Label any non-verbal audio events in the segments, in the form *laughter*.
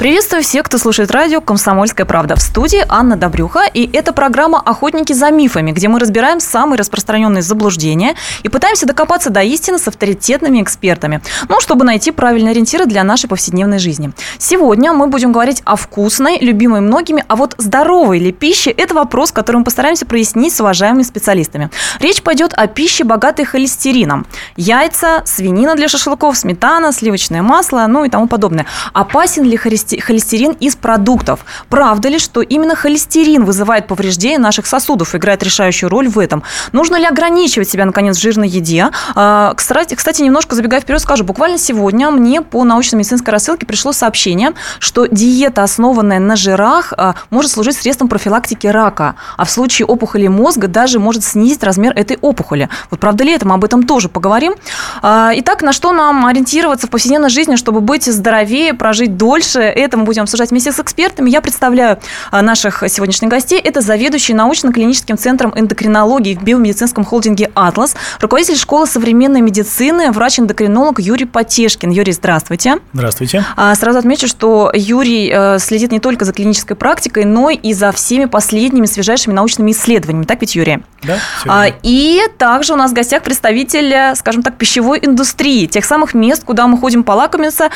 Приветствую всех, кто слушает радио «Комсомольская правда». В студии Анна Добрюха, и это программа «Охотники за мифами», где мы разбираем самые распространенные заблуждения и пытаемся докопаться до истины с авторитетными экспертами, ну, чтобы найти правильные ориентиры для нашей повседневной жизни. Сегодня мы будем говорить о вкусной, любимой многими, а вот здоровой ли пище – это вопрос, который мы постараемся прояснить с уважаемыми специалистами. Речь пойдет о пище, богатой холестерином. Яйца, свинина для шашлыков, сметана, сливочное масло, ну и тому подобное. Опасен ли холестерин холестерин из продуктов. Правда ли, что именно холестерин вызывает повреждение наших сосудов, играет решающую роль в этом? Нужно ли ограничивать себя, наконец, в жирной еде? А, кстати, кстати, немножко забегая вперед, скажу, буквально сегодня мне по научно-медицинской рассылке пришло сообщение, что диета, основанная на жирах, а, может служить средством профилактики рака, а в случае опухоли мозга даже может снизить размер этой опухоли. Вот правда ли это? Мы об этом тоже поговорим. А, итак, на что нам ориентироваться в повседневной жизни, чтобы быть здоровее, прожить дольше? Это мы будем обсуждать вместе с экспертами. Я представляю а, наших сегодняшних гостей. Это заведующий научно-клиническим центром эндокринологии в биомедицинском холдинге «Атлас», руководитель школы современной медицины, врач-эндокринолог Юрий Потешкин. Юрий, здравствуйте. Здравствуйте. А, сразу отмечу, что Юрий э, следит не только за клинической практикой, но и за всеми последними свежайшими научными исследованиями. Так ведь, Юрий? Да. А, и также у нас в гостях представитель, скажем так, пищевой индустрии, тех самых мест, куда мы ходим полакомиться,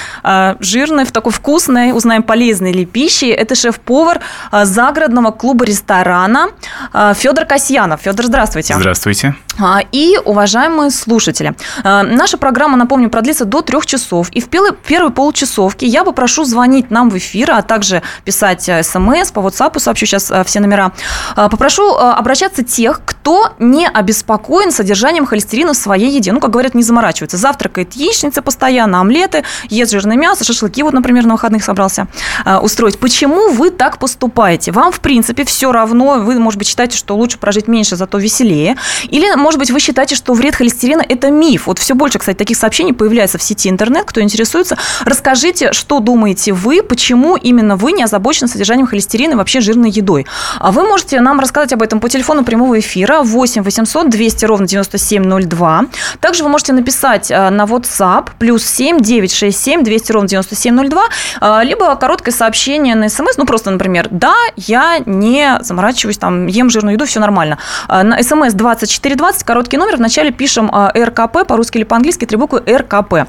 жирной, в такой вкусной, узнаем, полезной ли пищи. Это шеф-повар а, загородного клуба-ресторана а, Федор Касьянов. Федор, здравствуйте. Здравствуйте. А, и, уважаемые слушатели, наша программа, напомню, продлится до трех часов. И в первой полчасовке я попрошу звонить нам в эфир, а также писать смс, по WhatsApp, сообщу сейчас все номера. Попрошу обращаться тех, кто не обеспокоен содержанием холестерина в своей еде. Ну, как говорят, не заморачивается. Завтракает яичница постоянно, омлеты, ест жирное мясо, шашлыки, вот, например, на выходных собрался собирался э, устроить. Почему вы так поступаете? Вам, в принципе, все равно, вы, может быть, считаете, что лучше прожить меньше, зато веселее. Или, может быть, вы считаете, что вред холестерина – это миф. Вот все больше, кстати, таких сообщений появляется в сети интернет. Кто интересуется, расскажите, что думаете вы, почему именно вы не озабочены содержанием холестерина и вообще жирной едой. А вы можете нам рассказать об этом по телефону прямого эфира 8 800 200 ровно 9702. Также вы можете написать э, на WhatsApp плюс 7 967 200 ровно 9702, либо короткое сообщение на смс, ну просто, например, да, я не заморачиваюсь, там, ем жирную еду, все нормально. А, на смс 2420, короткий номер, вначале пишем а, РКП, по-русски или по-английски, три буквы РКП.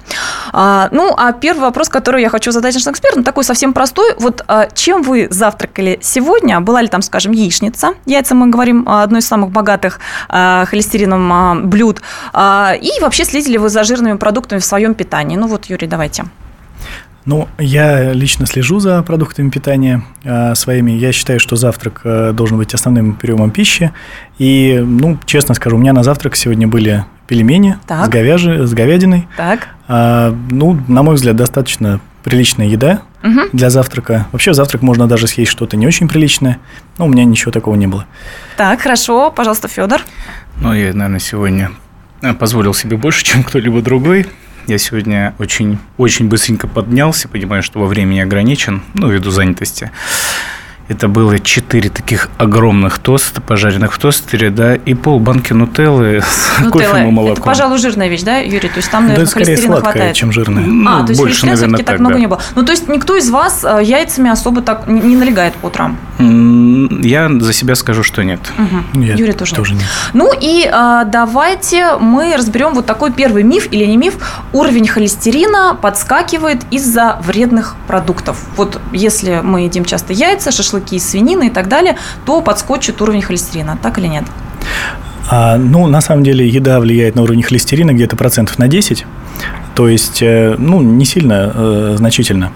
А, ну, а первый вопрос, который я хочу задать нашим экспертам, такой совсем простой. Вот чем вы завтракали сегодня? Была ли там, скажем, яичница? Яйца, мы говорим, одно из самых богатых холестерином блюд. И вообще следили ли вы за жирными продуктами в своем питании? Ну вот, Юрий, давайте. Ну, я лично слежу за продуктами питания э, своими. Я считаю, что завтрак э, должен быть основным приемом пищи. И, ну, честно скажу, у меня на завтрак сегодня были пельмени так. с, говяжи, с говядиной. Так. А, ну, на мой взгляд, достаточно приличная еда угу. для завтрака. Вообще, в завтрак можно даже съесть что-то не очень приличное. Но у меня ничего такого не было. Так, хорошо. Пожалуйста, Федор. Ну, я, наверное, сегодня э, позволил себе больше, чем кто-либо другой. Я сегодня очень, очень быстренько поднялся, понимаю, что во времени ограничен, ну, ввиду занятости. Это было четыре таких огромных тоста, пожаренных в тостере, да, и пол банки нутеллы с Нутелла. кофем и молоком. Это, пожалуй, жирная вещь, да, Юрий? То есть там, наверное, да, скорее сладкая, хватает. чем жирная. Ну, а, то есть больше, наверное, так, так много да. не было. Ну, то есть никто из вас э, яйцами особо так не налегает по утрам? Я за себя скажу, что нет. Угу. Нет, Юрий тоже, тоже нет. нет. Ну и а, давайте мы разберем вот такой первый миф или не миф. Уровень холестерина подскакивает из-за вредных продуктов. Вот если мы едим часто яйца, шашлыки, шашлыки из свинины и так далее, то подскочит уровень холестерина. Так или нет? А, ну, на самом деле, еда влияет на уровень холестерина где-то процентов на 10, то есть, э, ну, не сильно э, значительно.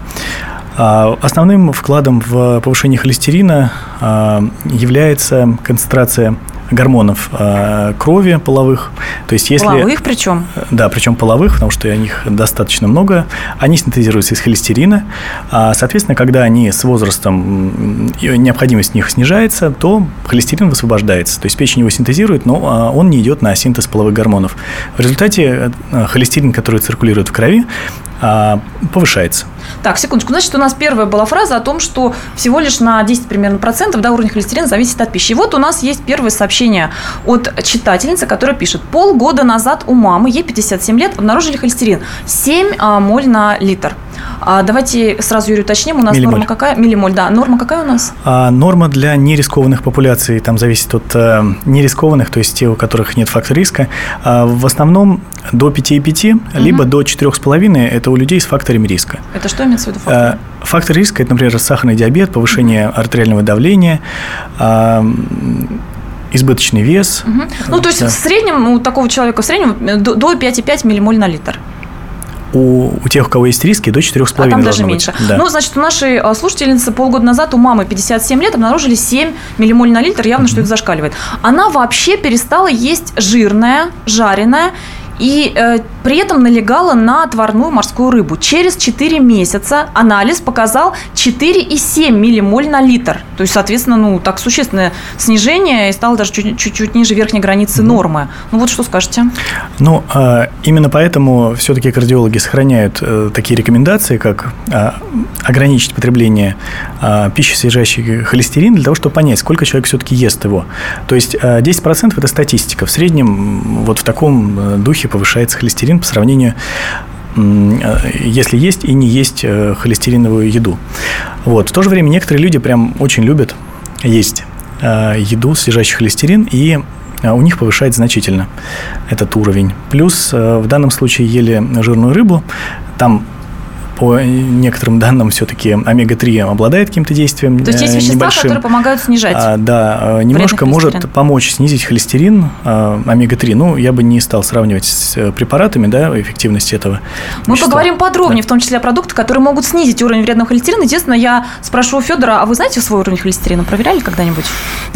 А основным вкладом в повышение холестерина а, является концентрация гормонов э, крови половых. То есть если, половых причем? Да, причем половых, потому что них достаточно много. Они синтезируются из холестерина. А, соответственно, когда они с возрастом, необходимость в них снижается, то холестерин высвобождается. То есть печень его синтезирует, но а, он не идет на синтез половых гормонов. В результате э, холестерин, который циркулирует в крови, а, повышается. Так, секундочку. Значит, у нас первая была фраза о том, что всего лишь на 10 примерно процентов да, уровень холестерина зависит от пищи. И вот у нас есть первое сообщение от читательницы, которая пишет. Полгода назад у мамы, ей 57 лет, обнаружили холестерин 7 а, моль на литр. А давайте сразу, Юрий, уточним. У нас Миллимоль. норма какая? Миллимоль, да. Норма какая у нас? А норма для нерискованных популяций там зависит от э, нерискованных, то есть те, у которых нет фактора риска. А в основном до 5,5, либо до 4,5 – это у людей с факторами риска. Это что имеется в виду? Фактор? Э, Фактор риска – это, например, сахарный диабет, повышение артериального давления, а, избыточный вес. Мгм. Ну, то есть Да. в среднем у такого человека в среднем до 5,5 миллимоль на литр. У, у тех, у кого есть риски, до 4,5 А там даже быть. меньше. Да. Ну, значит, у нашей а, слушательницы полгода назад у мамы 57 лет обнаружили 7 миллимоль на литр. Явно, что это зашкаливает. Она вообще перестала есть жирное, жареное и э, при этом налегала на отварную морскую рыбу. Через 4 месяца анализ показал 4,7 миллимоль на литр. То есть, соответственно, ну, так существенное снижение и стало даже чуть- чуть-чуть ниже верхней границы нормы. Ну, вот что скажете? Ну, а, именно поэтому все-таки кардиологи сохраняют э, такие рекомендации, как а, ограничить потребление а, пищи, содержащей холестерин, для того, чтобы понять, сколько человек все-таки ест его. То есть а, 10% это статистика. В среднем вот в таком э, духе повышается холестерин по сравнению э, если есть и не есть э, холестериновую еду. Вот. В то же время некоторые люди прям очень любят есть э, еду, содержащую холестерин, и у них повышает значительно этот уровень. Плюс в данном случае ели жирную рыбу, там по некоторым данным все-таки омега-3 обладает каким-то действием То есть есть э, вещества, небольшим. которые помогают снижать. А, да, э, немножко может помочь снизить холестерин, э, омега-3. Ну, я бы не стал сравнивать с препаратами, да, эффективность этого. Мы вещества. поговорим подробнее, Да. в том числе о продуктах, которые могут снизить уровень вредного холестерина. Естественно, я спрошу у Федора, а вы знаете свой уровень холестерина? Проверяли когда-нибудь?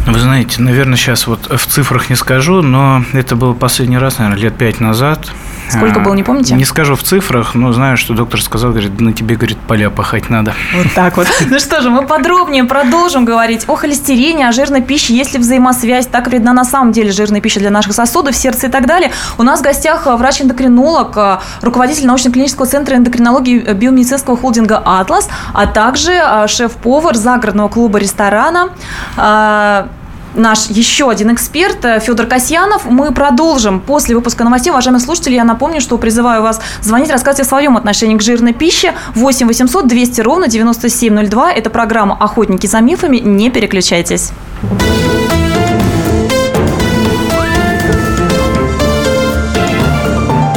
Вы знаете, наверное, сейчас вот в цифрах не скажу, но это было последний раз, наверное, лет пять назад. Сколько А, было, не помните? Не скажу в цифрах, но знаю, что доктор сказал, говорит, на тебе, говорит, поля пахать надо. Вот так вот. *laughs* Ну что же, мы подробнее продолжим говорить о холестерине, о жирной пище, есть ли взаимосвязь, так вредна на самом деле жирная пища для наших сосудов, сердца и так далее. У нас в гостях э, врач-эндокринолог, э, руководитель научно-клинического центра эндокринологии э, биомедицинского холдинга «Атлас», а также шеф-повар загородного клуба ресторана э, наш еще один эксперт э, Федор Касьянов. Мы продолжим после выпуска новостей. Уважаемые слушатели, я напомню, что призываю вас звонить, рассказывать о своем отношении к жирной пище. 8 800 200 ровно 9702. Это программа «Охотники за мифами». Не переключайтесь.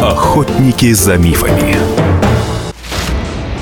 Охотники за мифами.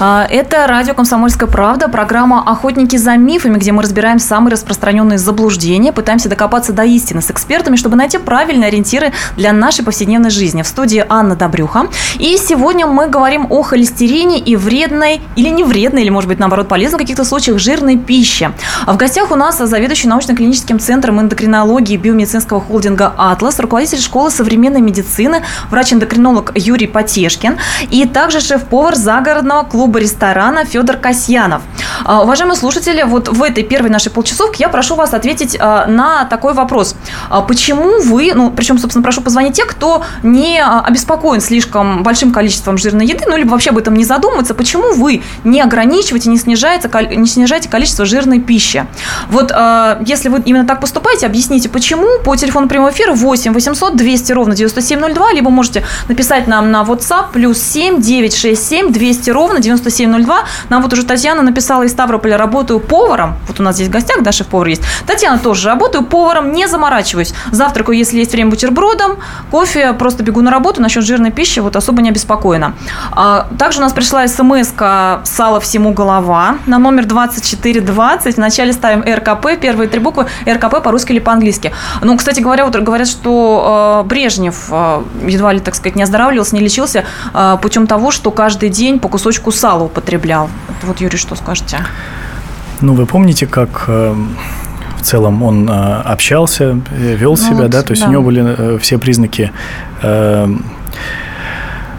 А, Это радио «Комсомольская правда», программа «Охотники за мифами», где мы разбираем самые распространенные заблуждения, пытаемся докопаться до истины с экспертами, чтобы найти правильные ориентиры для нашей повседневной жизни. В студии Анна Добрюха. И сегодня мы говорим о холестерине и вредной, или не вредной, или, может быть, наоборот, полезной в каких-то случаях жирной пище. А в гостях у нас заведующий научно-клиническим центром эндокринологии биомедицинского холдинга «Атлас», руководитель школы современной медицины, врач-эндокринолог Юрий Потешкин и также шеф-повар загородного клуба ресторана Федор Касьянов. А, Уважаемые слушатели, вот в этой первой нашей полчасовке я прошу вас ответить а, на такой вопрос. А Почему вы, ну, причем, собственно, прошу позвонить те, кто не обеспокоен слишком большим количеством жирной еды, ну, либо вообще об этом не задумывается, почему вы не ограничиваете, не снижаете, не снижаете количество жирной пищи? Вот если вы именно так поступаете, объясните, почему по телефону прямого эфира 8 800 200 ровно 9702, либо можете написать нам на WhatsApp плюс 7 967 200 ровно 9702. 9702. Нам вот уже Татьяна написала из Ставрополя, работаю поваром. Вот у нас здесь в гостях, да, шеф-повар есть. Татьяна тоже работаю поваром, не заморачиваюсь. Завтракаю, если есть время, бутербродом, кофе, просто бегу на работу. Насчет жирной пищи вот особо не обеспокоена. А, также у нас пришла смс «Сало всему голова» на номер 2420. Вначале ставим РКП, первые три буквы РКП по-русски или по-английски. Ну, кстати говоря, вот говорят, что э, Брежнев э, едва ли, так сказать, не оздоравливался, не лечился э, путем того, что каждый день по кусочку сала употреблял. Вот, Юрий, что скажете? Ну, вы помните, как э, в целом он э, общался, э, вел Ну себя, вот, да, то есть да. у него были все признаки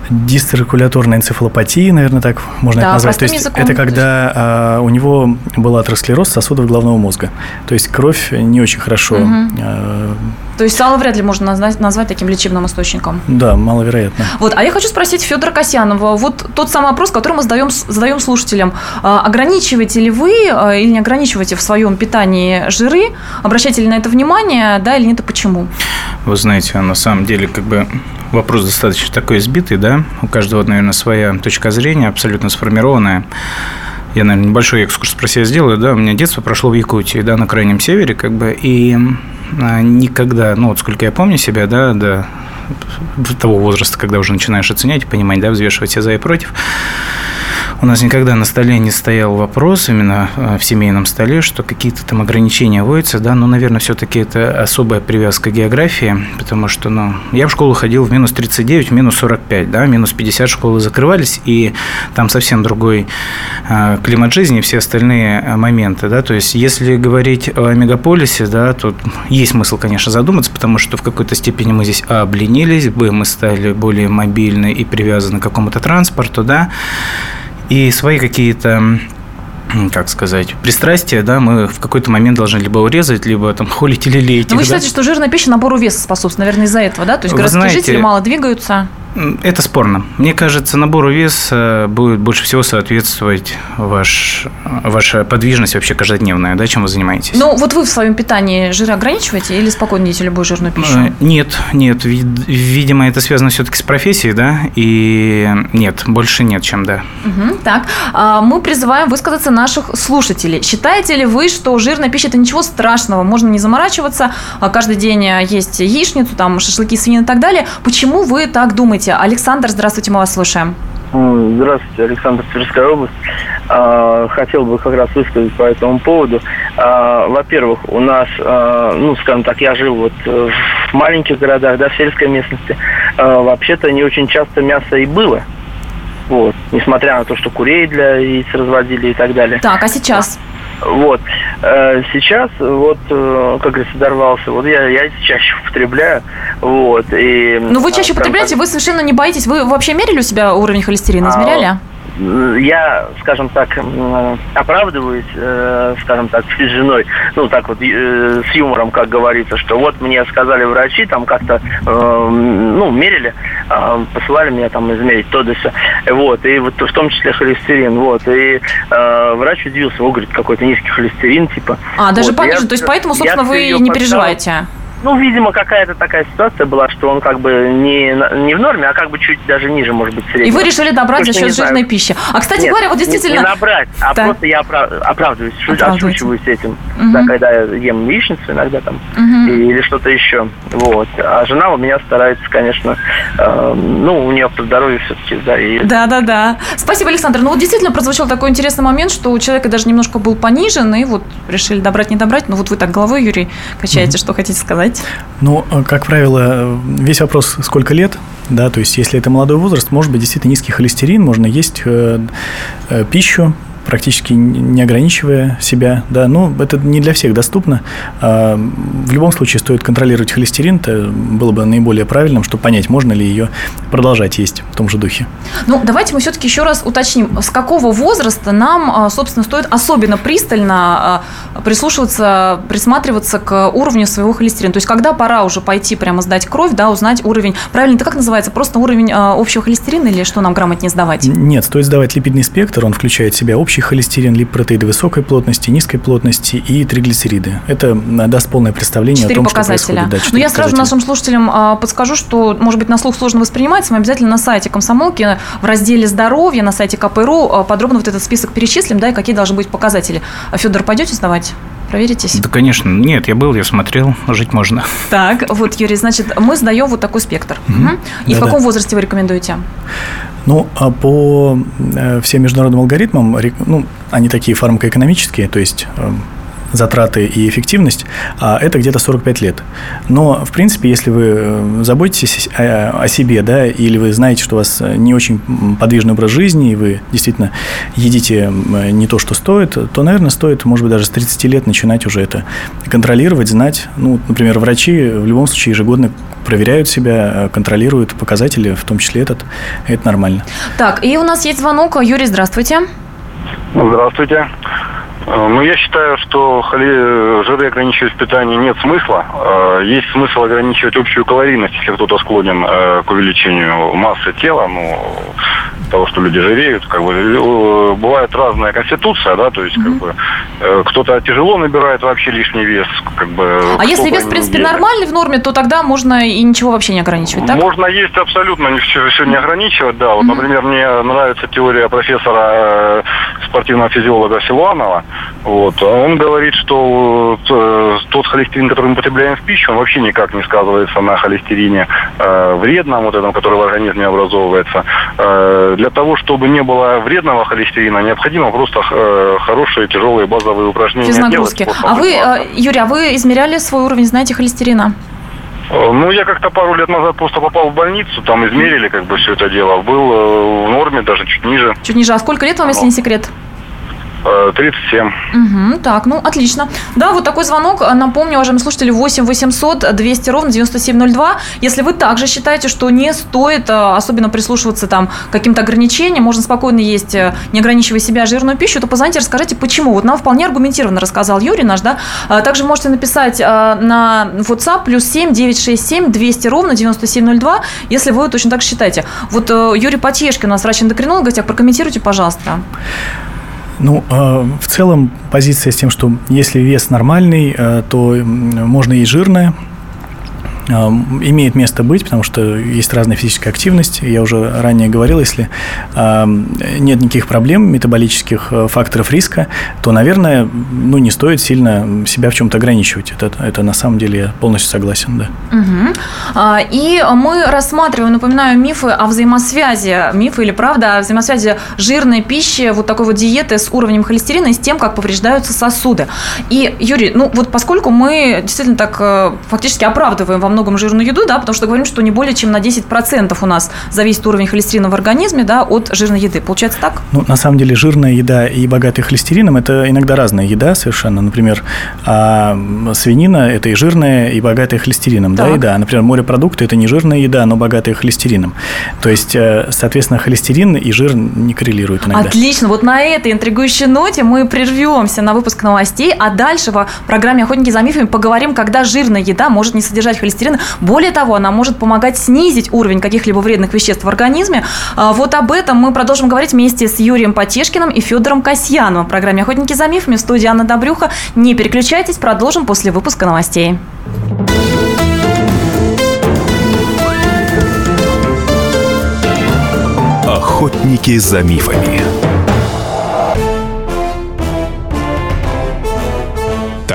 дисциркуляторной энцефалопатии, наверное, так можно Да, это назвать. То есть языком, это когда э, у него был атеросклероз сосудов головного мозга. То есть кровь не очень хорошо. Э, То есть сало вряд ли можно назвать, назвать таким лечебным источником. да, маловероятно. Вот, а я хочу спросить Федора Касьянова. Вот тот самый вопрос, который мы задаем, задаем слушателям. А, Ограничиваете ли вы а, или не ограничиваете в своем питании жиры? Обращаете ли на это внимание, да или нет, и почему? Вы знаете, на самом деле, как бы вопрос достаточно такой избитый, да? У каждого, наверное, своя точка зрения, абсолютно сформированная. Я, наверное, небольшой экскурс про себя сделаю, да, у меня детство прошло в Якутии, да, на крайнем севере, как бы, и а, никогда, ну, вот сколько я помню себя, да, до того возраста, когда уже начинаешь оценять, понимать, да, взвешивать все за и против, у нас никогда на столе не стоял вопрос, именно э, в семейном столе, что какие-то там ограничения вводятся, да, но, наверное, все-таки это особая привязка к географии, потому что, ну, я в школу ходил в минус 39, в минус 45, да, минус 50 школы закрывались, и там совсем другой э, климат жизни все остальные э, моменты, да, то есть если говорить о мегаполисе, да, то есть смысл, конечно, задуматься, потому что в какой-то степени мы здесь, а, обленились, б, мы стали более мобильны и привязаны к какому-то транспорту, да, и свои какие-то как сказать, пристрастия, да, мы в какой-то момент должны либо урезать, либо там холить или леять. Но Ну, вы их, да. считаете, что жирная пища набору веса способствует, наверное, из-за этого, да? То есть городские знаете, жители мало двигаются. Это спорно. Мне кажется, набору веса будет больше всего соответствовать ваш, ваша подвижность вообще каждодневная, да, чем вы занимаетесь. Ну, вот вы в своем питании жиры ограничиваете или спокойно едите любую жирную пищу? Э, Нет, нет, вид- видимо, это связано все-таки с профессией, да, и нет, больше нет, чем да. Мгм, так, а, мы призываем высказаться наших слушателей. Считаете ли вы, что жирная пища это ничего страшного, можно не заморачиваться, а каждый день есть яичницу, там шашлыки, свинины и так далее? Почему вы так думаете? Александр, здравствуйте, мы вас слушаем. Здравствуйте, Александр Тверская область. А, Хотел бы как раз высказать по этому поводу. А, Во-первых, у нас, а, ну, скажем так, я жил вот э, в маленьких городах, да, в сельской местности. Вообще-то не очень часто мясо и было. Вот, несмотря на то, что курей для яиц разводили и так далее. Так, а сейчас? Вот. Э, Сейчас, вот, э, как говорится, дорвался. Вот я яйца чаще употребляю. Вот. И, Ну, вы чаще а, прям употребляете, вы совершенно не боитесь. Вы вообще мерили у себя уровень холестерина? А, Измеряли? Я, скажем так, оправдываюсь, э, скажем так, с женой, ну, так вот, э, с юмором, как говорится, что вот мне сказали врачи, там как-то, э, ну, мерили, посылали меня там измерить то да сё. вот, и вот в том числе холестерин, вот, и врач удивился, он говорит, какой-то низкий холестерин, типа. А, даже Вот, понижен. я- То есть поэтому, собственно, вы не переживаете. Ну, видимо, какая-то такая ситуация была, что он как бы не, не в норме, а как бы чуть даже ниже, может быть, среднего. И вы решили добрать за Точно счет не знаю. жирной пищи. А, кстати Нет, говоря, вот не- действительно... Не, набрать, а Да. просто я опра- оправдываюсь, отшучиваюсь этим. Мгм. Да, когда я ем яичницу иногда там и- или что-то еще. Вот. А жена у меня старается, конечно, э, ну, у нее по здоровью все-таки, да, и Да, да, да. Спасибо, Александр. Ну вот действительно прозвучал такой интересный момент, что у человека даже немножко был понижен, и вот решили добрать, не добрать. Ну вот вы так головой, Юрий, качаете, что хотите сказать? Ну, э, как правило, э, весь вопрос, сколько лет, да, то есть если это молодой возраст, может быть действительно низкий холестерин, можно есть э, э, пищу, практически не ограничивая себя, да, но это не для всех доступно. А, В любом случае стоит контролировать холестерин, это было бы наиболее правильным, чтобы понять, можно ли ее продолжать есть в том же духе. Ну, давайте мы все-таки еще раз уточним, с какого возраста нам, а, собственно, стоит особенно пристально а, прислушиваться, присматриваться к уровню своего холестерина. То есть, когда пора уже пойти прямо сдать кровь, да, узнать уровень, правильно, это как называется, просто уровень общего холестерина или что нам грамотнее сдавать? Нет, стоит сдавать липидный спектр, он включает в себя общий общий холестерин, липопротеиды высокой плотности, низкой плотности и триглицериды. Это даст полное представление Четыре о том, показателя. что происходит. Да, Но четыре я сразу нашим слушателям а, подскажу, что, может быть, на слух сложно воспринимается. Мы обязательно на сайте комсомолки в разделе здоровье на сайте КПРУ а, подробно вот этот список перечислим, да, и какие должны быть показатели. А, Федор, пойдете сдавать? Проверитесь? Да, конечно. Нет, я был, я смотрел, жить можно. Так, вот, Юрий, значит, мы сдаем вот такой спектр. Мгм. И в Да-да. каком возрасте вы рекомендуете? Ну, а по э, всем международным алгоритмам, ну, они такие фармакоэкономические, то есть э, затраты и эффективность, а это где-то 45 лет. Но, в принципе, если вы э, заботитесь о, себе, да, или вы знаете, что у вас не очень подвижный образ жизни, и вы действительно едите не то, что стоит, то, наверное, стоит, может быть, даже с 30 лет начинать уже это контролировать, знать. Ну, например, врачи в любом случае ежегодно проверяют себя, э, контролируют показатели, в том числе этот. Это нормально. Так, и у нас есть звонок. Юрий, здравствуйте. Здравствуйте. Э, Ну, я считаю, что холи- жиры ограничивать в питании нет смысла. Э, Есть смысл ограничивать общую калорийность, если кто-то склонен э, к увеличению массы тела, ну, того, что люди жиреют. Как бы, э, бывает разная конституция, да, то есть, как бы, э, кто-то тяжело набирает вообще лишний вес, как бы. А если вес, в принципе, не- нормальный в норме, то тогда можно и ничего вообще не ограничивать, так? Можно есть абсолютно не все, не ограничивать, да. Вот, например, мне нравится теория профессора э, спортивного физиолога Силуанова. Вот. Он говорит, что э, тот холестерин, который мы потребляем в пищу, он вообще никак не сказывается на холестерине э, вредном, вот этом, который в организме образовывается. Э, для того, чтобы не было вредного холестерина, необходимо просто э, хорошие тяжелые базовые упражнения Физнагрузки. делать. А вы, э, Юрий, а вы измеряли свой уровень, знаете, холестерина? Э, Ну, я как-то пару лет назад просто попал в больницу, там измерили как бы все это дело. Был э, в норме, даже чуть ниже, Чуть ниже. А сколько лет вам, если не секрет? Э, 37. Угу, так, ну, отлично. Да, вот такой звонок. Напомню, уважаемые слушатели, 8 800 200 ровно 9702. Если вы также считаете, что не стоит э, особенно прислушиваться там каким-то ограничениям, можно спокойно есть, э, не ограничивая себя, жирную пищу, то позвоните, расскажите, почему. Вот нам вполне аргументированно рассказал Юрий наш, да. Также можете написать э, на WhatsApp плюс 7 967 200 ровно 9702, если вы точно так считаете. Вот э, Юрий Потешкин у нас врач-эндокринолог в гостях, прокомментируйте, пожалуйста. Ну, э, в целом позиция с тем, что если вес нормальный, э, то можно есть жирное. Имеет место быть, потому что есть разная физическая активность. Я уже ранее говорил, если нет никаких проблем, метаболических э, факторов риска, то, наверное, ну, не стоит сильно себя в чем-то ограничивать. Это, это на самом деле я полностью согласен, да. А, И мы рассматриваем, напоминаю, мифы о взаимосвязи, мифы или правда о взаимосвязи жирной пищи, вот такой вот диеты с уровнем холестерина и с тем, как повреждаются сосуды. И, Юрий, ну вот поскольку мы действительно так э, фактически оправдываем во многом жирную еду, да, потому что говорим, что не более чем на 10% у нас зависит уровень холестерина в организме, да, от жирной еды. Получается так? Ну, на самом деле, жирная еда и богатая холестерином – это иногда разная еда совершенно. Например, а, свинина – это и жирная, и богатая холестерином, да, Так. еда. Например, морепродукты – это не жирная еда, но богатая холестерином. То есть, э, соответственно, холестерин и жир не коррелируют иногда. Отлично. Вот на этой интригующей ноте мы прервемся на выпуск новостей, а дальше в программе «Охотники за мифами» поговорим, когда жирная еда может не содержать холестерина. Более того, она может помогать снизить уровень каких-либо вредных веществ в организме. А, Вот об этом мы продолжим говорить вместе с Юрием Потешкиным и Федором Касьяновым в программе «Охотники за мифами» в студии Анна Добрюха. Не переключайтесь, продолжим после выпуска новостей. Охотники за мифами.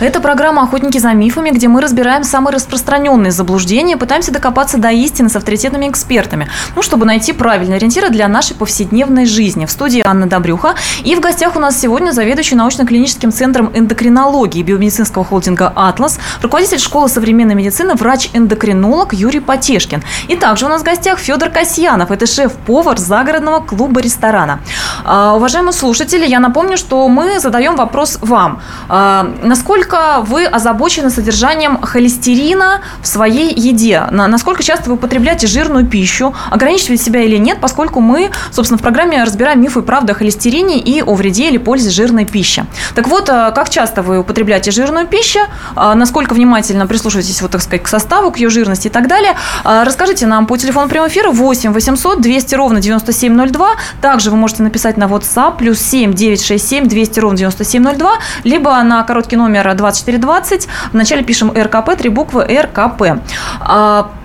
Это программа «Охотники за мифами», где мы разбираем самые распространенные заблуждения, пытаемся докопаться до истины с авторитетными экспертами, ну, чтобы найти правильные ориентиры для нашей повседневной жизни. В студии Анна Добрюха. И в гостях у нас сегодня заведующий научно-клиническим центром эндокринологии биомедицинского холдинга «Атлас», руководитель школы современной медицины, врач-эндокринолог Юрий Потешкин. И также у нас в гостях Федор Касьянов. Это шеф-повар загородного клуба-ресторана. А, уважаемые слушатели, я напомню, что мы задаем вопрос вам. А, насколько вы озабочены содержанием холестерина в своей еде? Насколько часто вы употребляете жирную пищу? Ограничиваете себя или нет, поскольку мы, собственно, в программе разбираем мифы и правды о холестерине и о вреде или пользе жирной пищи. Так вот, а, как часто вы употребляете жирную пищу? Насколько внимательно прислушиваетесь, вот, так сказать, к составу, к ее жирности и так далее? Расскажите нам по телефону прямого эфира 8 800 200 ровно 9702. Также вы можете написать на WhatsApp плюс 7 967 200 ровно 9702, либо на короткий номер 2420. Вначале пишем РКП, три буквы РКП.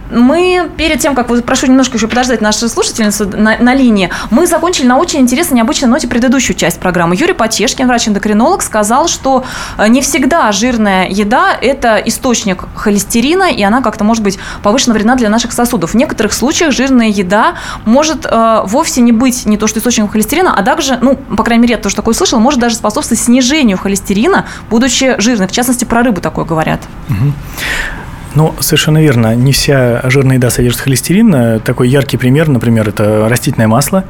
Мы перед тем, как прошу немножко еще подождать нашу слушательницу на, на линии, мы закончили на очень интересной, необычной ноте предыдущую часть программы. Юрий Потешкин, врач-эндокринолог, сказал, что э, не всегда жирная еда – это источник холестерина, и она как-то может быть повышена вредна для наших сосудов. В некоторых случаях жирная еда может э, вовсе не быть не то что источником холестерина, а также, ну, по крайней мере, я тоже такое слышал, может даже способствовать снижению холестерина, будучи жирной. В частности, про рыбу такое говорят. Угу. Ну, совершенно верно. Не вся жирная еда содержит холестерин. Такой яркий пример, например, это растительное масло.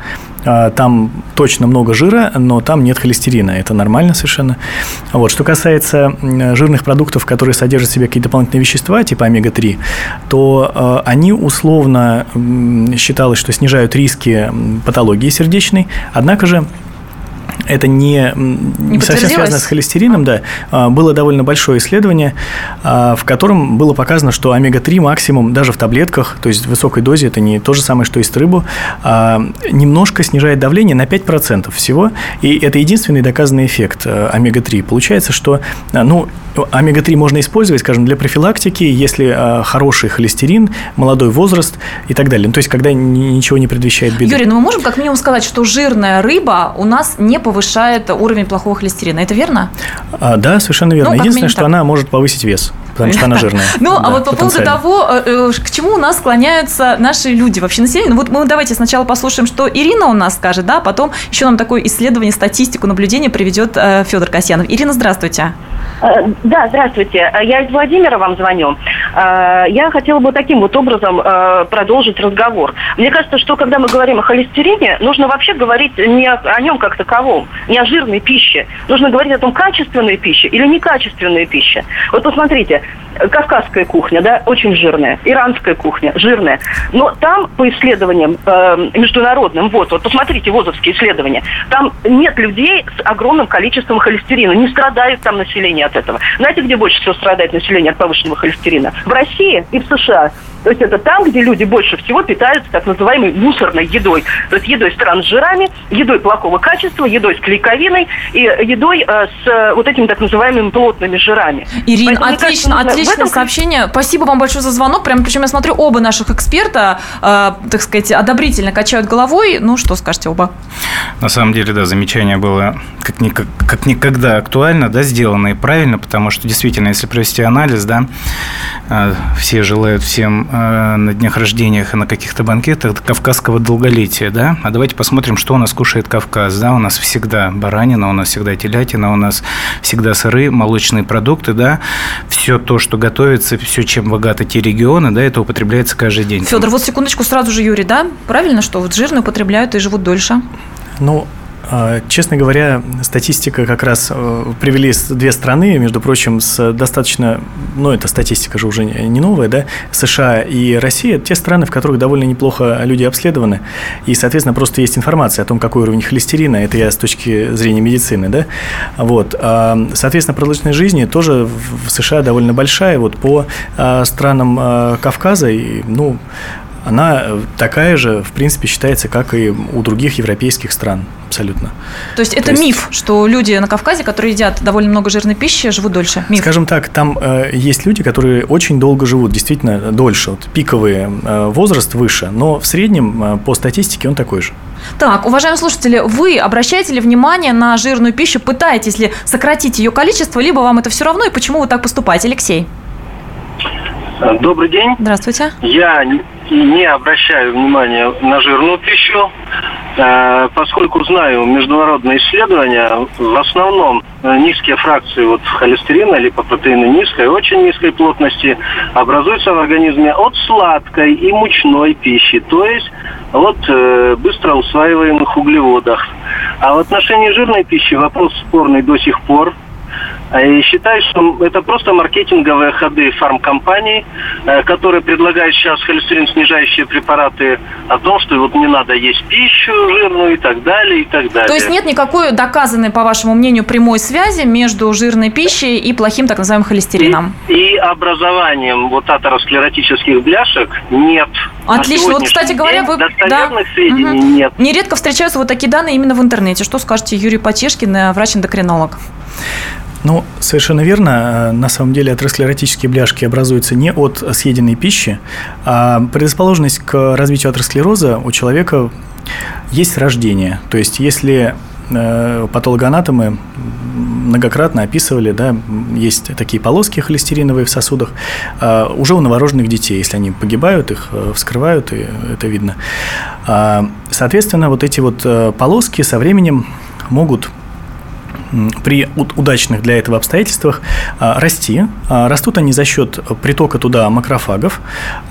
А, там точно много жира, но там нет холестерина. Это нормально совершенно. Вот. Что касается жирных продуктов, которые содержат в себе какие-то дополнительные вещества, типа омега-3, то а, они условно считалось, что снижают риски патологии сердечной. Однако же это не, не, совсем связано с холестерином, да. А, было довольно большое исследование, а, в котором было показано, что омега-3 максимум даже в таблетках, то есть в высокой дозе, это не то же самое, что есть рыбу, а, немножко снижает давление на 5% всего, и это единственный доказанный эффект омега-3. Получается, что ну, омега-3 можно использовать, скажем, для профилактики, если хороший холестерин, молодой возраст и так далее. Ну, то есть, когда ничего не предвещает беды. Юрий, ну мы можем как минимум сказать, что жирная рыба у нас не повышает уровень плохого холестерина. Это верно? А, да, совершенно верно. Ну, Единственное, что так. она может повысить вес потому что она жирная. *laughs* Ну, а вот по поводу того, э, э, к чему у нас склоняются наши люди, вообще население. Ну, вот мы давайте сначала послушаем, что Ирина у нас скажет, да, потом еще нам такое исследование, статистику, наблюдение приведет э, Федор Касьянов. Ирина, здравствуйте. Да, здравствуйте. Я из Владимира вам звоню. Я хотела бы таким вот образом продолжить разговор. Мне кажется, что когда мы говорим о холестерине, нужно вообще говорить не о нем как таковом, не о жирной пище. Нужно говорить о том, качественной пище или некачественной пище. Вот посмотрите, кавказская кухня, да, очень жирная, иранская кухня, жирная. Но там, по исследованиям э, международным, вот, вот посмотрите ВОЗовские исследования, там нет людей с огромным количеством холестерина, не страдает там население от этого. Знаете, где больше всего страдает население от повышенного холестерина? В России и в США. То есть это там, где люди больше всего питаются так называемой мусорной едой. То есть едой стран с жирами, едой плохого качества, едой с клейковиной и едой э, с э, вот этими так называемыми плотными жирами. Ирина, Поэтому, отлично, кажется, отличное этом... сообщение. Спасибо вам большое за звонок. Прям, причем я смотрю, оба наших эксперта, э, так сказать, одобрительно качают головой. Ну, что скажете оба? На самом деле, да, замечание было как, ни, как, как никогда актуально, да, сделано и правильно, потому что действительно, если провести анализ, да, э, все желают всем Э, на днях рождениях и на каких-то банкетах кавказского долголетия, да? А давайте посмотрим, что у нас кушает Кавказ, да? У нас всегда баранина, у нас всегда телятина, у нас всегда сыры, молочные продукты, да? Все то, что готовится, все, чем богаты те регионы, да, это употребляется каждый день. Федор, вот секундочку сразу же, Юрий, да? Правильно, что вот жирные употребляют и живут дольше? Ну, честно говоря, статистика как раз э, привели две страны, между прочим, с достаточно, ну, это статистика же уже не новая, да, США и Россия, те страны, в которых довольно неплохо люди обследованы, и, соответственно, просто есть информация о том, какой уровень холестерина, это я с точки зрения медицины, да, вот, а, соответственно, продолжительность жизни тоже в США довольно большая, вот по а, странам Кавказа, и, ну, она э, такая же, в принципе, считается, как и у других европейских стран. Абсолютно. То есть это То есть- миф, что люди на Кавказе, которые едят довольно много жирной пищи, живут дольше. Миф. Скажем так, там э, есть люди, которые очень долго живут, действительно дольше. Вот пиковый э, возраст выше, но в среднем э, по статистике он такой же. Так, уважаемые слушатели, вы обращаете ли внимание на жирную пищу, пытаетесь ли сократить ее количество, либо вам это все равно, и почему вы так поступаете? Алексей, Добрый день. здравствуйте. Я не- обращаю внимания на жирную пищу, э, поскольку знаю международные исследования, в основном э, низкие фракции вот холестерина, липопротеина низкой, очень низкой плотности образуются в организме от сладкой и мучной пищи, то есть от э, быстро усваиваемых углеводов. А в отношении жирной пищи вопрос спорный до сих пор. А И считаю, что это просто маркетинговые ходы фармкомпаний, э, которые предлагают сейчас холестерин снижающие препараты о том, что вот не надо есть пищу жирную и так далее, и так далее. То есть нет никакой доказанной, по вашему мнению, прямой связи между жирной пищей и плохим так называемым холестерином? И образованием вот атеросклеротических бляшек нет. Отлично. Вот, кстати говоря, вы... Достоверных сведений Мгм. нет. Нередко встречаются вот такие данные именно в интернете. Что скажете, Юрий Потешкин, э, врач-эндокринолог? Ну, совершенно верно. Э, На самом деле атеросклеротические бляшки образуются не от съеденной пищи, а предрасположенность к развитию атеросклероза у человека есть с рождения. То есть, если э, патологоанатомы многократно описывали, да, есть такие полоски холестериновые в сосудах, а, уже у новорожденных детей, если они погибают, их э, вскрывают, и это видно. А, Соответственно, вот эти вот э, полоски со временем могут при удачных для этого обстоятельствах а, расти. А, Растут они за счет притока туда макрофагов.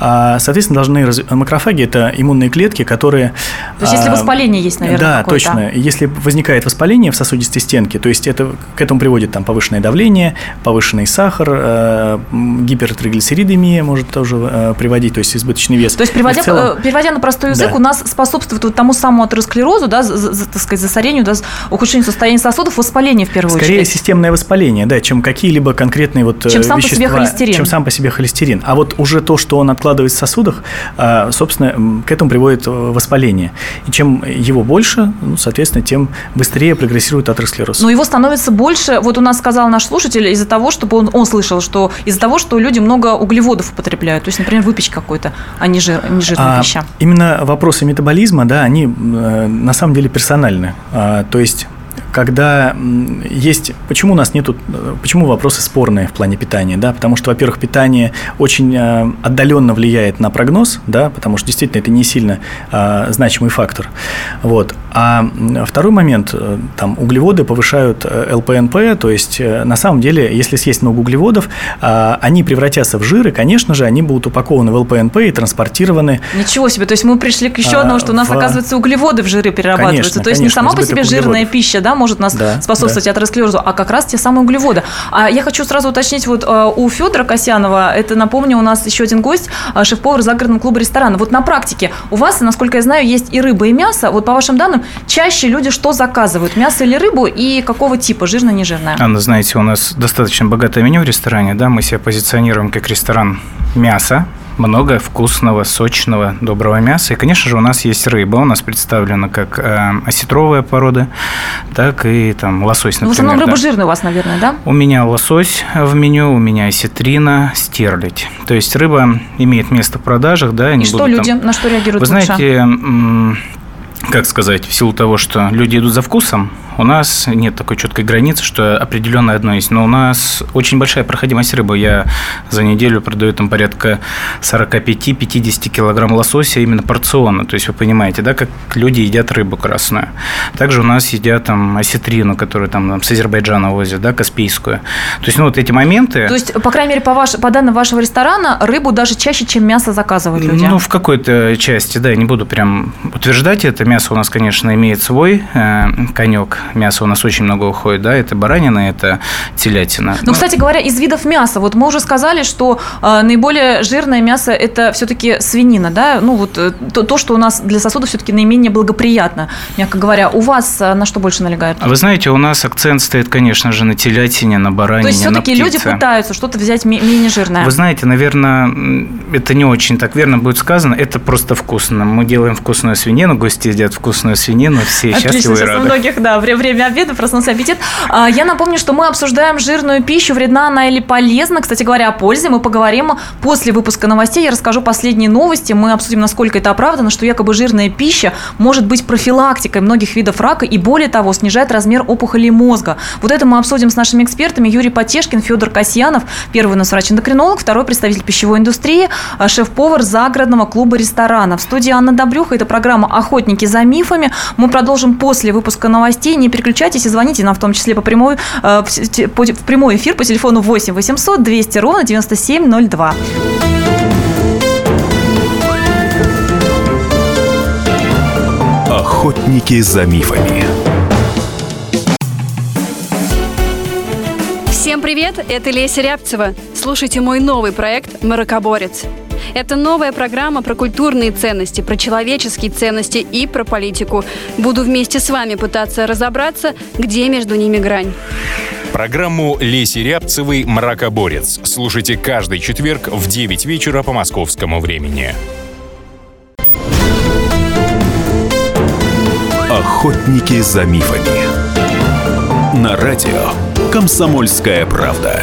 А, Соответственно, должны раз- макрофаги – это иммунные клетки, которые… То есть если воспаление есть, наверное, Да, точно. Если возникает воспаление в сосудистой стенке, то есть это, к этому приводит там, повышенное давление, повышенный сахар, гипертриглицеридемия может тоже приводить, то есть избыточный вес. То есть, приводя, целом- э, переводя на простой язык, Да. у нас способствует вот тому самому атеросклерозу, да, за- за- так сказать, засорению, да, ухудшению состояния сосудов, воспаление в первую Скорее очередь. системное воспаление, да, чем какие-либо конкретные вот э, Чем сам по вещества, себе холестерин. чем сам по себе холестерин. А вот уже то, что он откладывается в сосудах, а, собственно, к этому приводит э, воспаление. И чем его больше, ну, соответственно, тем быстрее прогрессирует атеросклероз. Но его становится больше, вот у нас сказал наш слушатель, из-за того, чтобы он, он слышал, что из-за того, что люди много углеводов употребляют, то есть, например, выпечка какой-то, а не, жир, не жирная А, пища. Именно вопросы метаболизма, да, они э, на самом деле персональны. А, то есть когда есть... Почему у нас нету... э, Почему вопросы спорные в плане питания? Да? Потому что, во-первых, питание очень э, отдаленно влияет на прогноз, да, потому что действительно это не сильно э, значимый фактор. Вот. А второй момент, э, там углеводы повышают ЛПНП, то есть на самом деле, если съесть много углеводов, а, они превратятся в жиры, конечно же, они будут упакованы в ЛПНП и транспортированы Ничего себе, то есть мы пришли к еще А, одному, что у нас, в- оказывается, углеводы в жиры перерабатываются. Конечно, то есть не конечно, сама по себе жирная углеводов. пища, да, может нас Да, способствовать атеросклерозу, а как раз те самые углеводы. А я хочу сразу уточнить, вот э, у Федора Касьянова, это, напомню, у нас еще один гость, э, шеф-повар загородного клуба ресторана. Вот на практике у вас, насколько я знаю, есть и рыба, и мясо. Вот по вашим данным, чаще люди что заказывают? Мясо или рыбу? И какого типа? Жирное, нежирное? Анна, знаете, у нас достаточно богатое меню в ресторане, да, мы себя позиционируем как ресторан мяса, много вкусного, сочного, доброго мяса. И, конечно же, у нас есть рыба. У нас представлена как э, осетровая порода, так и там лосось, Ну, в например. основном рыба да. жирная у вас, наверное, да? У меня лосось в меню, у меня осетрина, стерлядь. То есть рыба имеет место в продажах, да. И не что буду там- люди, на что реагируют Вы лучше? знаете, как сказать, в силу того, что люди идут за вкусом, у нас нет такой четкой границы, что определенное одно есть. Но у нас очень большая проходимость рыбы. Я за неделю продаю там порядка 45-50 килограмм лосося именно порционно. То есть вы понимаете, да, как люди едят рыбу красную. Также у нас едят там осетрину, которую там, там с Азербайджана возят, да, каспийскую. То есть, ну, вот эти моменты... То есть, по крайней мере, по, ваш, по данным вашего ресторана, рыбу даже чаще, чем мясо заказывают люди. Ну, в какой-то части, да, я не буду прям утверждать это. Мясо у нас, конечно, имеет свой э, конек. Мясо у нас очень много уходит, да, это баранина, это телятина. Ну, кстати говоря, из видов мяса, вот мы уже сказали, что э, наиболее жирное мясо это все-таки свинина, да, ну вот э, то, то, что у нас для сосудов все-таки наименее благоприятно, мягко говоря. У вас на что больше налегают? Вы знаете, у нас акцент стоит, конечно же, на телятине, на баранине, То есть все-таки люди пытаются что-то взять менее жирное. Вы знаете, наверное, это не очень так верно будет сказано, это просто вкусно. Мы делаем вкусную свинину, гости едят вкусную свинину, все Отлично, счастливы и рады. у многих, да, вре- время обеда проснулся аппетит. А, Я напомню, что мы обсуждаем жирную пищу, вредна она или полезна. Кстати говоря, о пользе мы поговорим после выпуска новостей. Я расскажу последние новости. Мы обсудим, насколько это оправдано, что якобы жирная пища может быть профилактикой многих видов рака и, более того, снижает размер опухолей мозга. Вот это мы обсудим с нашими экспертами. Юрий Потешкин, Федор Касьянов, первый у нас врач-эндокринолог, второй представитель пищевой индустрии, а, шеф-повар загородного клуба ресторана. В студии Анна Добрюха. Это программа «Охотники за мифами». Мы продолжим после выпуска новостей. Не переключайтесь и звоните нам в том числе по прямой, э, в, те- по- в прямой эфир по телефону 8 800 200 ровно 9702. Охотники за мифами. Всем привет, это Леся Рябцева. Слушайте мой новый проект «Маракоборец». Это новая программа про культурные ценности, про человеческие ценности и про политику. Буду вместе с вами пытаться разобраться, где между ними грань. Программу Леси Рябцевой «Мракоборец». Слушайте каждый четверг в 9 вечера по московскому времени. Охотники за мифами. На радио «Комсомольская правда».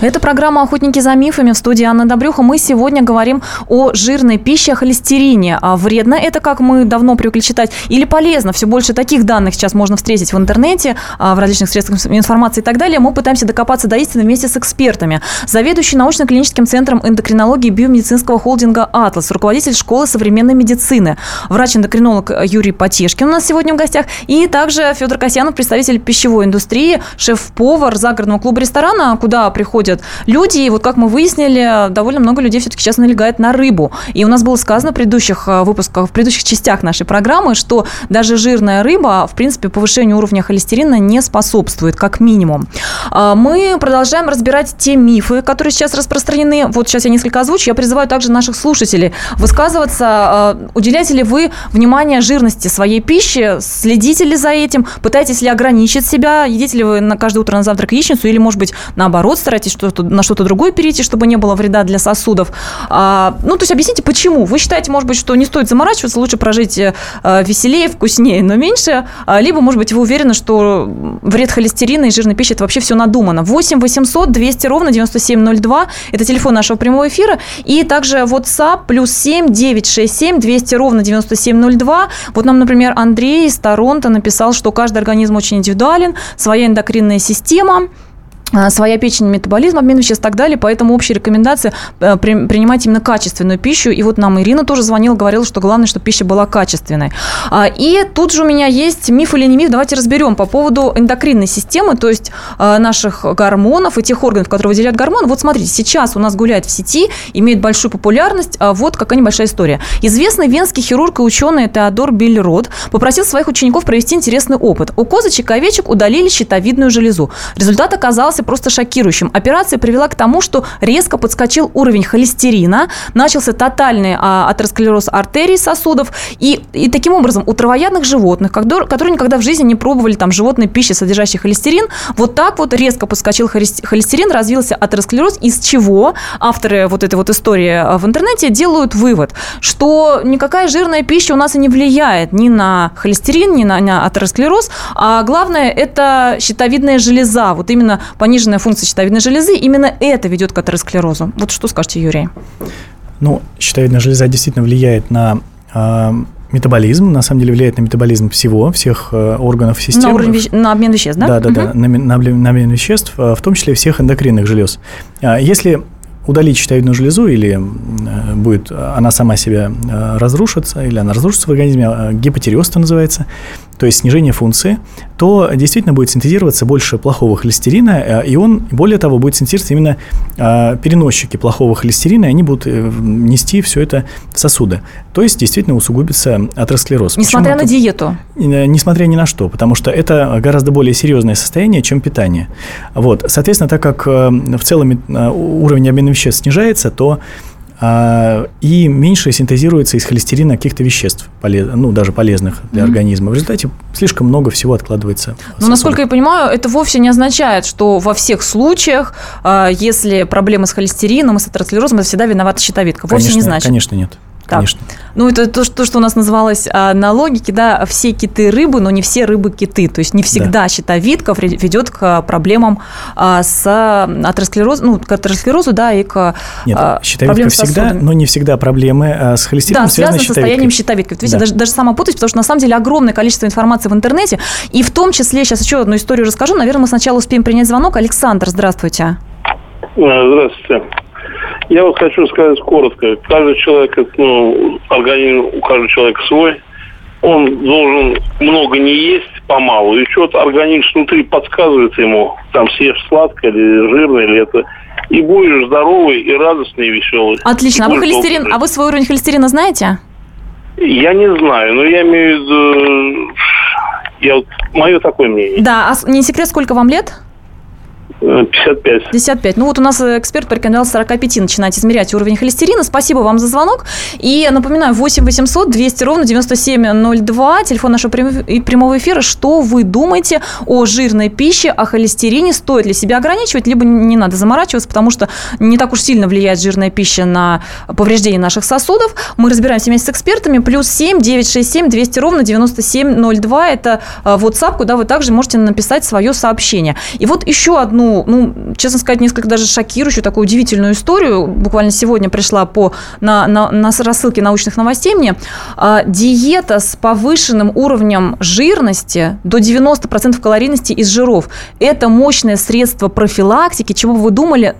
Это программа «Охотники за мифами» в студии Анна Добрюха. Мы сегодня говорим о жирной пище, о холестерине. А вредно это, как мы давно привыкли читать, или полезно? Все больше таких данных сейчас можно встретить в интернете, а, в различных средствах информации и так далее. Мы пытаемся докопаться до истины вместе с экспертами. Заведующий научно-клиническим центром эндокринологии биомедицинского холдинга «Атлас», руководитель школы современной медицины, врач-эндокринолог Юрий Потешкин у нас сегодня в гостях, и также Федор Касьянов, представитель пищевой индустрии, шеф-повар загородного клуба ресторана, куда приходят люди. И вот как мы выяснили, довольно много людей все-таки сейчас налегает на рыбу. И у нас было сказано в предыдущих э, выпусках, в предыдущих частях нашей программы, что даже жирная рыба, в принципе, повышению уровня холестерина не способствует, как минимум. А, Мы продолжаем разбирать те мифы, которые сейчас распространены. Вот сейчас я несколько озвучу. Я призываю также наших слушателей высказываться. а, Уделяете ли вы внимание жирности своей пищи? Следите ли за этим? Пытаетесь ли ограничить себя? Едите ли вы на каждое утро на завтрак яичницу? Или, может быть, наоборот, стараетесь что-то, на что-то другое перейти, чтобы не было вреда для сосудов? А, ну, то есть объясните, почему? Вы считаете, может быть, что не стоит заморачиваться, лучше прожить э, веселее, вкуснее, но меньше? А, либо, может быть, вы уверены, что вред холестерина и жирной пищи – это вообще все надумано? 8 800 200 ровно 9702 – это телефон нашего прямого эфира. И также WhatsApp плюс 7 967 200 ровно 9702. Вот нам, например, Андрей из Торонто написал, что каждый организм очень индивидуален, своя эндокринная система – а, своя печень, метаболизм, обмен веществ и так далее, поэтому общая рекомендация э, при- принимать именно качественную пищу. И вот нам Ирина тоже звонила, говорила, что главное, чтобы пища была качественной. А, И тут же у меня есть миф или не миф, давайте разберем по поводу эндокринной системы, то есть э, наших гормонов и тех органов, которые выделяют гормоны. Вот смотрите, сейчас у нас гуляет в сети, имеет большую популярность, а вот какая небольшая история. Известный венский хирург и ученый Теодор Биллерод попросил своих учеников провести интересный опыт. У козочек и овечек удалили щитовидную железу. Результат оказался просто шокирующим. Операция привела к тому, что резко подскочил уровень холестерина, начался тотальный а, атеросклероз артерий сосудов, и, и таким образом у травоядных животных, которые, никогда в жизни не пробовали там животной пищи, содержащей холестерин, вот так вот резко подскочил холес- холестерин, развился атеросклероз, из чего авторы вот этой вот истории а, в интернете делают вывод, что никакая жирная пища у нас и не влияет ни на холестерин, ни на, на атеросклероз, а главное это щитовидная железа, вот именно пониженная функция щитовидной железы, именно это ведет к атеросклерозу. Вот что скажете, Юрий? Ну, щитовидная железа действительно влияет на э, метаболизм, на самом деле влияет на метаболизм всего, всех э, органов системы. На, уровень веще- на обмен веществ, да? Да, да, да, Мгм. на, на на обмен веществ, э, в том числе всех эндокринных желез. А Если удалить щитовидную железу или э, будет она сама себя э, разрушится, или она разрушится в организме, э, гипотиреоз это называется, то есть снижение функции, то действительно будет синтезироваться больше плохого холестерина, и он, более того, будет синтезироваться именно переносчики плохого холестерина, и они будут нести все это в сосуды. То есть действительно усугубится атеросклероз. Несмотря Почему на это? диету? Несмотря ни на что, потому что это гораздо более серьезное состояние, чем питание. Вот. Соответственно, так как в целом уровень обмена веществ снижается, то и меньше синтезируется из холестерина каких-то веществ, полез, ну, даже полезных для mm-hmm. организма. В результате слишком много всего откладывается. Но, насколько я понимаю, это вовсе не означает, что во всех случаях, а, если проблемы с холестерином и с атеросклерозом, это всегда виновата щитовидка. Вовсе конечно, не значит. Конечно, нет. Конечно. Ну, это то, что, что у нас называлось а, на логике, да, все киты рыбы, но не все рыбы киты. То есть не всегда да. щитовидка ведет к проблемам а, с атеросклерозом, ну, к атеросклерозу, да, и к Нет, а, щитовидка всегда, но не всегда проблемы а, с холестерином Да, связаны с состоянием щитовидки. Вот, видите, да. даже, даже сама путаюсь, потому что на самом деле огромное количество информации в интернете, и в том числе, сейчас еще одну историю расскажу, наверное, мы сначала успеем принять звонок. Александр, здравствуйте. Здравствуйте. Я вот хочу сказать коротко. Каждый человек, ну, организм у каждого человека свой. Он должен много не есть, помалу. И что-то организм внутри подсказывает ему, там съешь сладкое или жирное, или это. И будешь здоровый, и радостный, и веселый. Отлично. А вы холестерин, а вы свой уровень холестерина знаете? Я не знаю, но я имею в виду... Я, мое такое мнение. Да, а не секрет, сколько вам лет? 55. 55. Ну вот у нас эксперт порекомендовал с 45 начинать измерять уровень холестерина. Спасибо вам за звонок. И напоминаю, 8 800 200 ровно 9702, телефон нашего прямого эфира. Что вы думаете о жирной пище, о холестерине? Стоит ли себя ограничивать, либо не надо заморачиваться, потому что не так уж сильно влияет жирная пища на повреждение наших сосудов. Мы разбираемся вместе с экспертами. Плюс 7 967 200 ровно 9702. Это а, WhatsApp, куда вы также можете написать свое сообщение. И вот еще одну ну, честно сказать, несколько даже шокирующую, такую удивительную историю. Буквально сегодня пришла по, на, на, на рассылке научных новостей мне. А, диета с повышенным уровнем жирности до 90% калорийности из жиров. Это мощное средство профилактики, чего бы вы думали,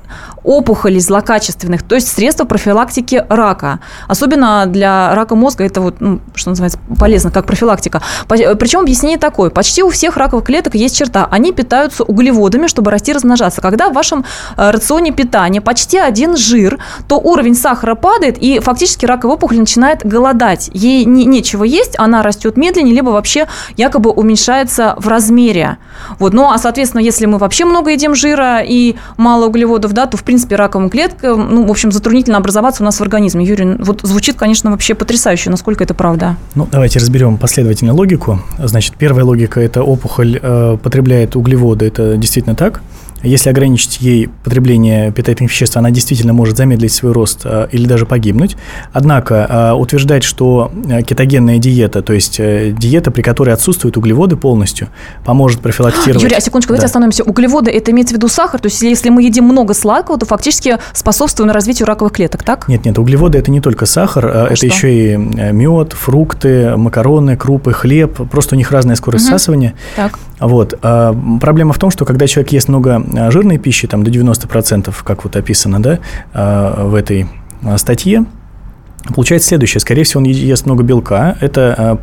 опухолей злокачественных, то есть средство профилактики рака. Особенно для рака мозга это вот, ну, что называется, полезно, как профилактика. Причем объяснение такое. Почти у всех раковых клеток есть черта. Они питаются углеводами, чтобы расти размножаться. Когда в вашем э, рационе питания почти один жир, то уровень сахара падает, и фактически раковая опухоль начинает голодать. Ей не, нечего есть, она растет медленнее, либо вообще якобы уменьшается в размере. Вот. Ну, а, соответственно, если мы вообще много едим жира и мало углеводов, да, то, в принципе, раковым клеткам, ну, в общем, затруднительно образоваться у нас в организме. Юрий, вот звучит, конечно, вообще потрясающе. Насколько это правда? Ну, давайте разберем последовательно логику. Значит, первая логика – это опухоль э, потребляет углеводы. Это действительно так. Если ограничить ей потребление питательных веществ, она действительно может замедлить свой рост а, или даже погибнуть. Однако а, утверждать, что а, кетогенная диета, то есть э, диета, при которой отсутствуют углеводы полностью, поможет профилактировать... Юрий, а секундочку, да. давайте остановимся. Углеводы – это имеется в виду сахар? То есть если мы едим много сладкого, то фактически способствуем развитию раковых клеток, так? Нет, нет, углеводы – это не только сахар, а это что? еще и э, мед, фрукты, макароны, крупы, хлеб. Просто у них разная скорость угу. всасывания. Так. Вот. Проблема в том, что когда человек ест много Э, жирной пищи, там до 90%, как вот описано, да, э, в этой э, статье, получается следующее. Скорее всего, он ест много белка. Это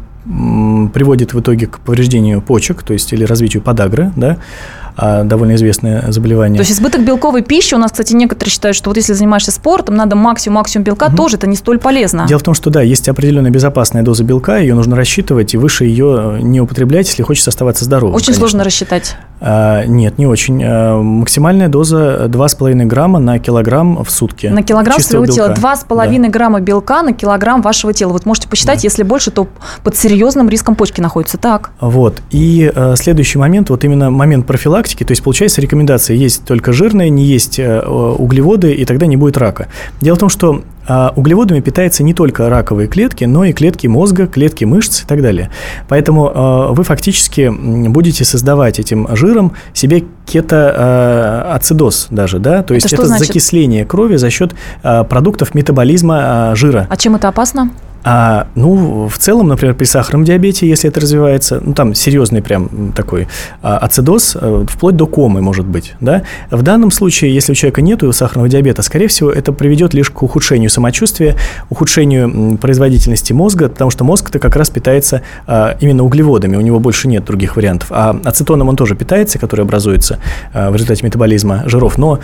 приводит в итоге к повреждению почек, то есть или развитию подагры, да, а, довольно известное заболевание. То есть избыток белковой пищи, у нас, кстати, некоторые считают, что вот если занимаешься спортом, надо максимум-максимум белка, угу. тоже это не столь полезно. Дело в том, что да, есть определенная безопасная доза белка, ее нужно рассчитывать, и выше ее не употреблять, если хочется оставаться здоровым. Очень конечно. сложно рассчитать. А, нет, не очень. А, максимальная доза 2,5 грамма на килограмм в сутки. На килограмм своего белка. тела. 2,5 да. грамма белка на килограмм вашего тела. Вот можете посчитать, да. если больше, то под серьезным риском почки находится. Так. Вот. И а, следующий момент, вот именно момент профилактики, то есть получается рекомендация есть только жирные, не есть э, углеводы, и тогда не будет рака. Дело в том, что а углеводами питаются не только раковые клетки, но и клетки мозга, клетки мышц и так далее. Поэтому а, вы фактически будете создавать этим жиром себе кетоацидоз даже, да, то есть это, это закисление крови за счет продуктов метаболизма жира. А чем это опасно? А, ну, в целом, например, при сахарном диабете, если это развивается, ну, там серьезный прям такой а, ацидоз, а, вплоть до комы может быть, да. В данном случае, если у человека нет сахарного диабета, скорее всего, это приведет лишь к ухудшению самочувствия, ухудшению производительности мозга, потому что мозг-то как раз питается а, именно углеводами, у него больше нет других вариантов. А ацетоном он тоже питается, который образуется а, в результате метаболизма жиров, но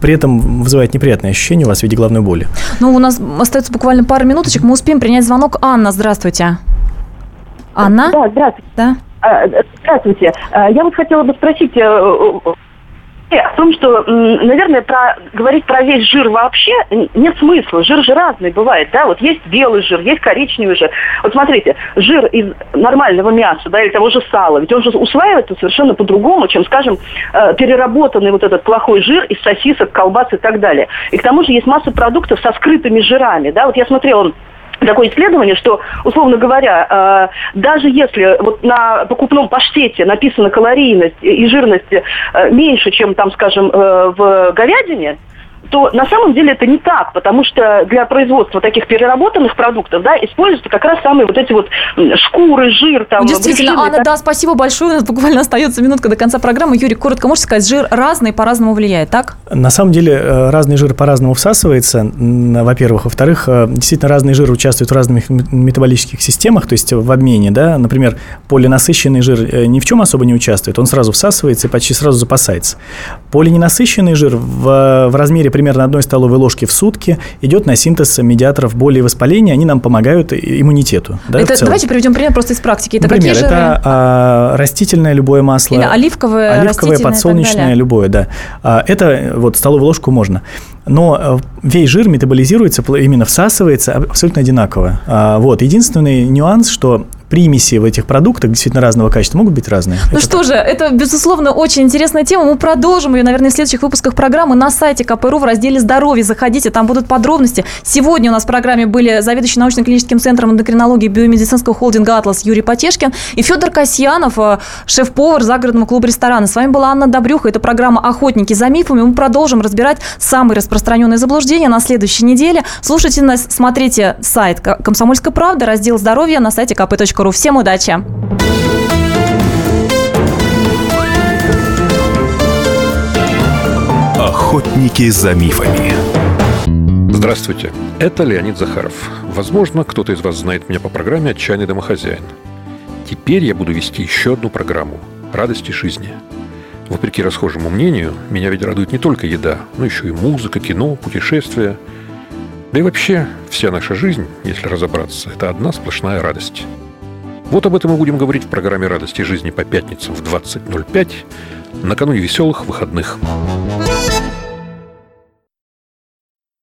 при этом вызывает неприятные ощущения у вас в виде головной боли. Ну, у нас остается буквально пару минуточек, мы успеем принять звонок. Анна, здравствуйте. Анна? Да, здравствуйте. Да. А, здравствуйте. А, я вот хотела бы спросить э, о том, что, наверное, про, говорить про весь жир вообще нет смысла. Жир же разный бывает, да, вот есть белый жир, есть коричневый жир. Вот смотрите, жир из нормального мяса, да, или того же сала, ведь он же усваивается совершенно по-другому, чем, скажем, э, переработанный вот этот плохой жир из сосисок, колбас и так далее. И к тому же есть масса продуктов со скрытыми жирами, да, вот я смотрела такое исследование, что, условно говоря, э, даже если вот на покупном паштете написана калорийность и жирность э, меньше, чем там, скажем, э, в говядине, то на самом деле это не так, потому что для производства таких переработанных продуктов, да, используются как раз самые вот эти вот шкуры, жир, там. Ну, действительно, брюшины, Анна, так... да, спасибо большое. У нас буквально остается минутка до конца программы. Юрий, коротко можете сказать, жир разный, по-разному влияет, так? На самом деле э, разный жир по-разному всасывается, во-первых. Во-вторых, э, действительно разный жир участвует в разных метаболических системах, то есть в обмене, да, например, полинасыщенный жир э, ни в чем особо не участвует, он сразу всасывается и почти сразу запасается. Полиненасыщенный жир в, в размере примерно одной столовой ложки в сутки идет на синтез медиаторов боли и воспаления, они нам помогают иммунитету. Да, это, давайте приведем пример просто из практики. Это Например, какие это а, растительное любое масло. Или оливковое, оливковое подсолнечное, любое, да. А, это вот столовую ложку можно. Но э, весь жир метаболизируется, именно всасывается абсолютно одинаково. А, вот. Единственный нюанс, что примеси в этих продуктах действительно разного качества могут быть разные. Ну это что так. же, это, безусловно, очень интересная тема. Мы продолжим ее, наверное, в следующих выпусках программы на сайте КПРУ в разделе «Здоровье». Заходите, там будут подробности. Сегодня у нас в программе были заведующий научно-клиническим центром эндокринологии биомедицинского холдинга «Атлас» Юрий Потешкин и Федор Касьянов, э, шеф-повар загородного клуба ресторана. С вами была Анна Добрюха. Это программа «Охотники за мифами». Мы продолжим разбирать самые распространенные заблуждения на следующей неделе. Слушайте нас, смотрите сайт «Комсомольская правда», раздел «Здоровье» на сайте kp.ru ру. Всем удачи! Охотники за мифами. Здравствуйте, это Леонид Захаров. Возможно, кто-то из вас знает меня по программе «Отчаянный домохозяин». Теперь я буду вести еще одну программу «Радости жизни». Вопреки расхожему мнению, меня ведь радует не только еда, но еще и музыка, кино, путешествия. Да и вообще, вся наша жизнь, если разобраться, это одна сплошная радость. Вот об этом мы будем говорить в программе «Радости жизни» по пятницам в 20.05 накануне веселых выходных.